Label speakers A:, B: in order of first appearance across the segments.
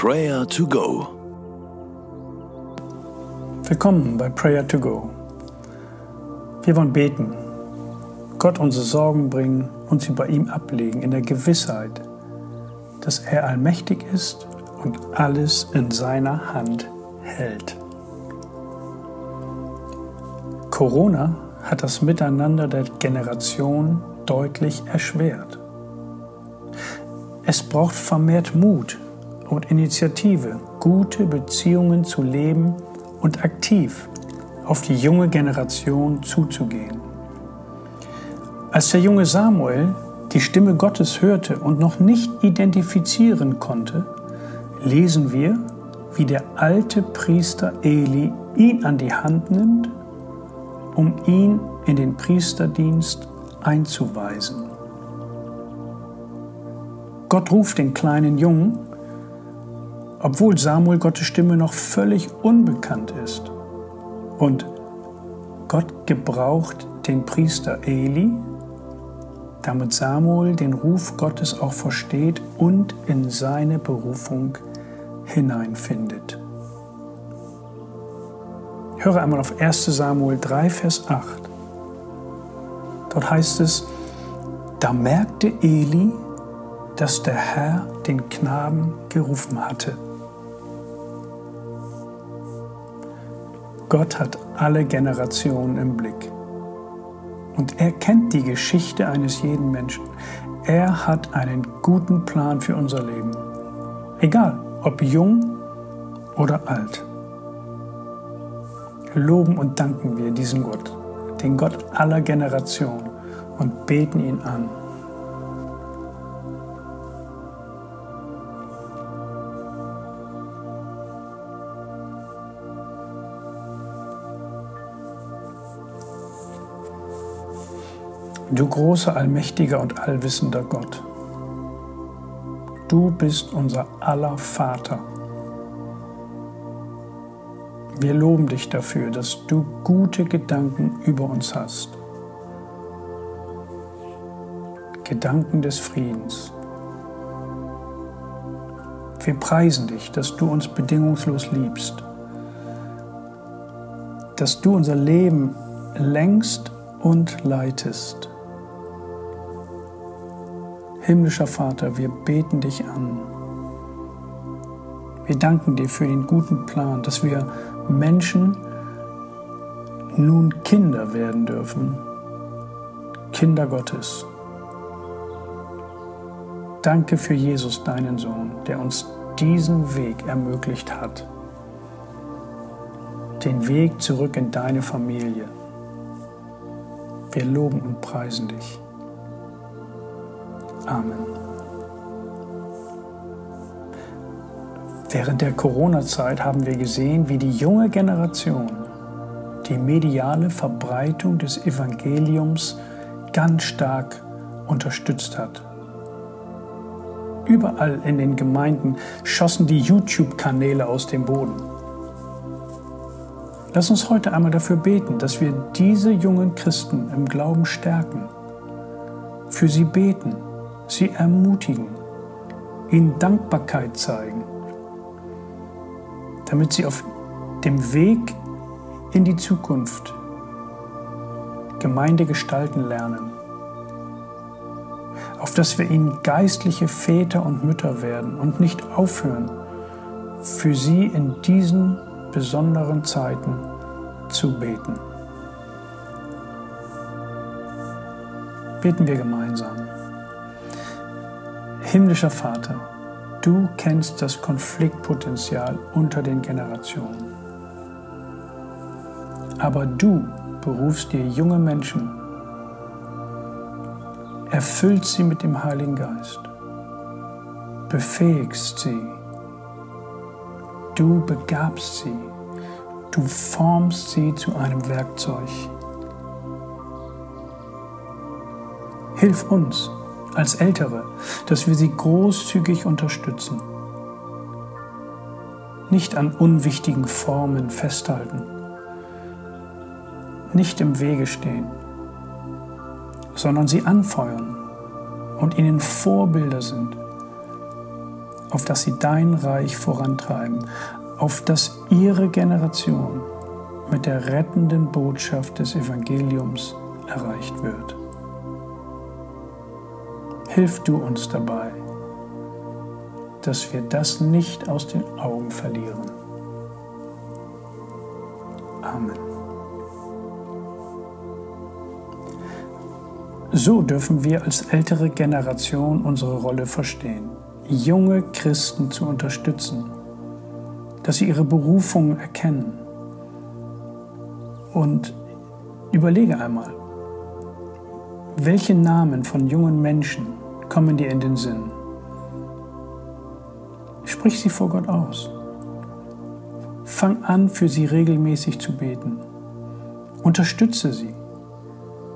A: Prayer to Go.
B: Willkommen bei Prayer to Go. Wir wollen beten, Gott unsere Sorgen bringen und sie bei ihm ablegen in der Gewissheit, dass er allmächtig ist und alles in seiner Hand hält. Corona hat das Miteinander der Generation deutlich erschwert. Es braucht vermehrt Mut und Initiative, gute Beziehungen zu leben und aktiv auf die junge Generation zuzugehen. Als der junge Samuel die Stimme Gottes hörte und noch nicht identifizieren konnte, lesen wir, wie der alte Priester Eli ihn an die Hand nimmt, um ihn in den Priesterdienst einzuweisen. Gott ruft den kleinen Jungen, obwohl Samuel Gottes Stimme noch völlig unbekannt ist. Und Gott gebraucht den Priester Eli, damit Samuel den Ruf Gottes auch versteht und in seine Berufung hineinfindet. Höre einmal auf 1 Samuel 3, Vers 8. Dort heißt es, da merkte Eli, dass der Herr den Knaben gerufen hatte. Gott hat alle Generationen im Blick. Und er kennt die Geschichte eines jeden Menschen. Er hat einen guten Plan für unser Leben. Egal, ob jung oder alt. Loben und danken wir diesen Gott, den Gott aller Generationen, und beten ihn an. Du großer, allmächtiger und allwissender Gott, du bist unser aller Vater. Wir loben dich dafür, dass du gute Gedanken über uns hast. Gedanken des Friedens. Wir preisen dich, dass du uns bedingungslos liebst, dass du unser Leben längst und leitest. Himmlischer Vater, wir beten dich an. Wir danken dir für den guten Plan, dass wir Menschen nun Kinder werden dürfen. Kinder Gottes. Danke für Jesus, deinen Sohn, der uns diesen Weg ermöglicht hat. Den Weg zurück in deine Familie. Wir loben und preisen dich. Amen. Während der Corona-Zeit haben wir gesehen, wie die junge Generation die mediale Verbreitung des Evangeliums ganz stark unterstützt hat. Überall in den Gemeinden schossen die YouTube-Kanäle aus dem Boden. Lass uns heute einmal dafür beten, dass wir diese jungen Christen im Glauben stärken, für sie beten sie ermutigen, ihnen Dankbarkeit zeigen, damit sie auf dem Weg in die Zukunft Gemeinde gestalten lernen, auf dass wir ihnen geistliche Väter und Mütter werden und nicht aufhören, für sie in diesen besonderen Zeiten zu beten. Beten wir gemeinsam. Himmlischer Vater, du kennst das Konfliktpotenzial unter den Generationen. Aber du berufst dir junge Menschen, erfüllst sie mit dem Heiligen Geist, befähigst sie, du begabst sie, du formst sie zu einem Werkzeug. Hilf uns, als Ältere, dass wir sie großzügig unterstützen. Nicht an unwichtigen Formen festhalten, nicht im Wege stehen, sondern sie anfeuern und ihnen Vorbilder sind, auf dass sie dein Reich vorantreiben, auf dass ihre Generation mit der rettenden Botschaft des Evangeliums erreicht wird. Hilf du uns dabei, dass wir das nicht aus den Augen verlieren. Amen. So dürfen wir als ältere Generation unsere Rolle verstehen, junge Christen zu unterstützen, dass sie ihre Berufung erkennen. Und überlege einmal, welche Namen von jungen Menschen kommen dir in den Sinn? Sprich sie vor Gott aus. Fang an, für sie regelmäßig zu beten. Unterstütze sie.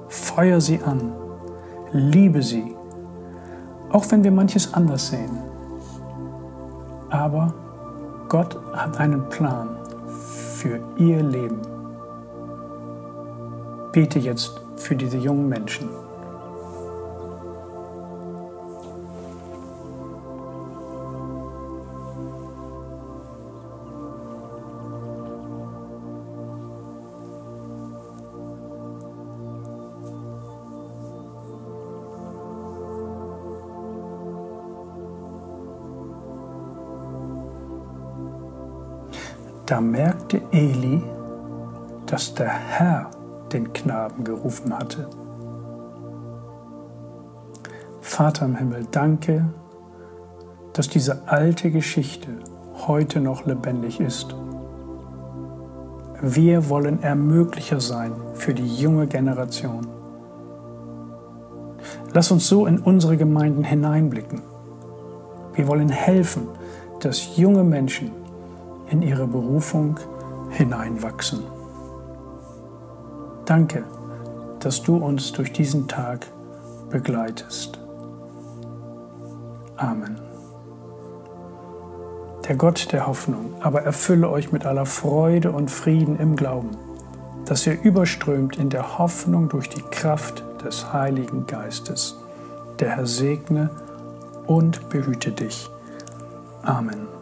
B: Feuer sie an. Liebe sie. Auch wenn wir manches anders sehen. Aber Gott hat einen Plan für ihr Leben. Bete jetzt für diese jungen Menschen. Da merkte Eli, dass der Herr den Knaben gerufen hatte. Vater im Himmel, danke, dass diese alte Geschichte heute noch lebendig ist. Wir wollen Ermöglicher sein für die junge Generation. Lass uns so in unsere Gemeinden hineinblicken. Wir wollen helfen, dass junge Menschen in ihre Berufung hineinwachsen. Danke, dass du uns durch diesen Tag begleitest. Amen. Der Gott der Hoffnung aber erfülle euch mit aller Freude und Frieden im Glauben, dass ihr überströmt in der Hoffnung durch die Kraft des Heiligen Geistes. Der Herr segne und behüte dich. Amen.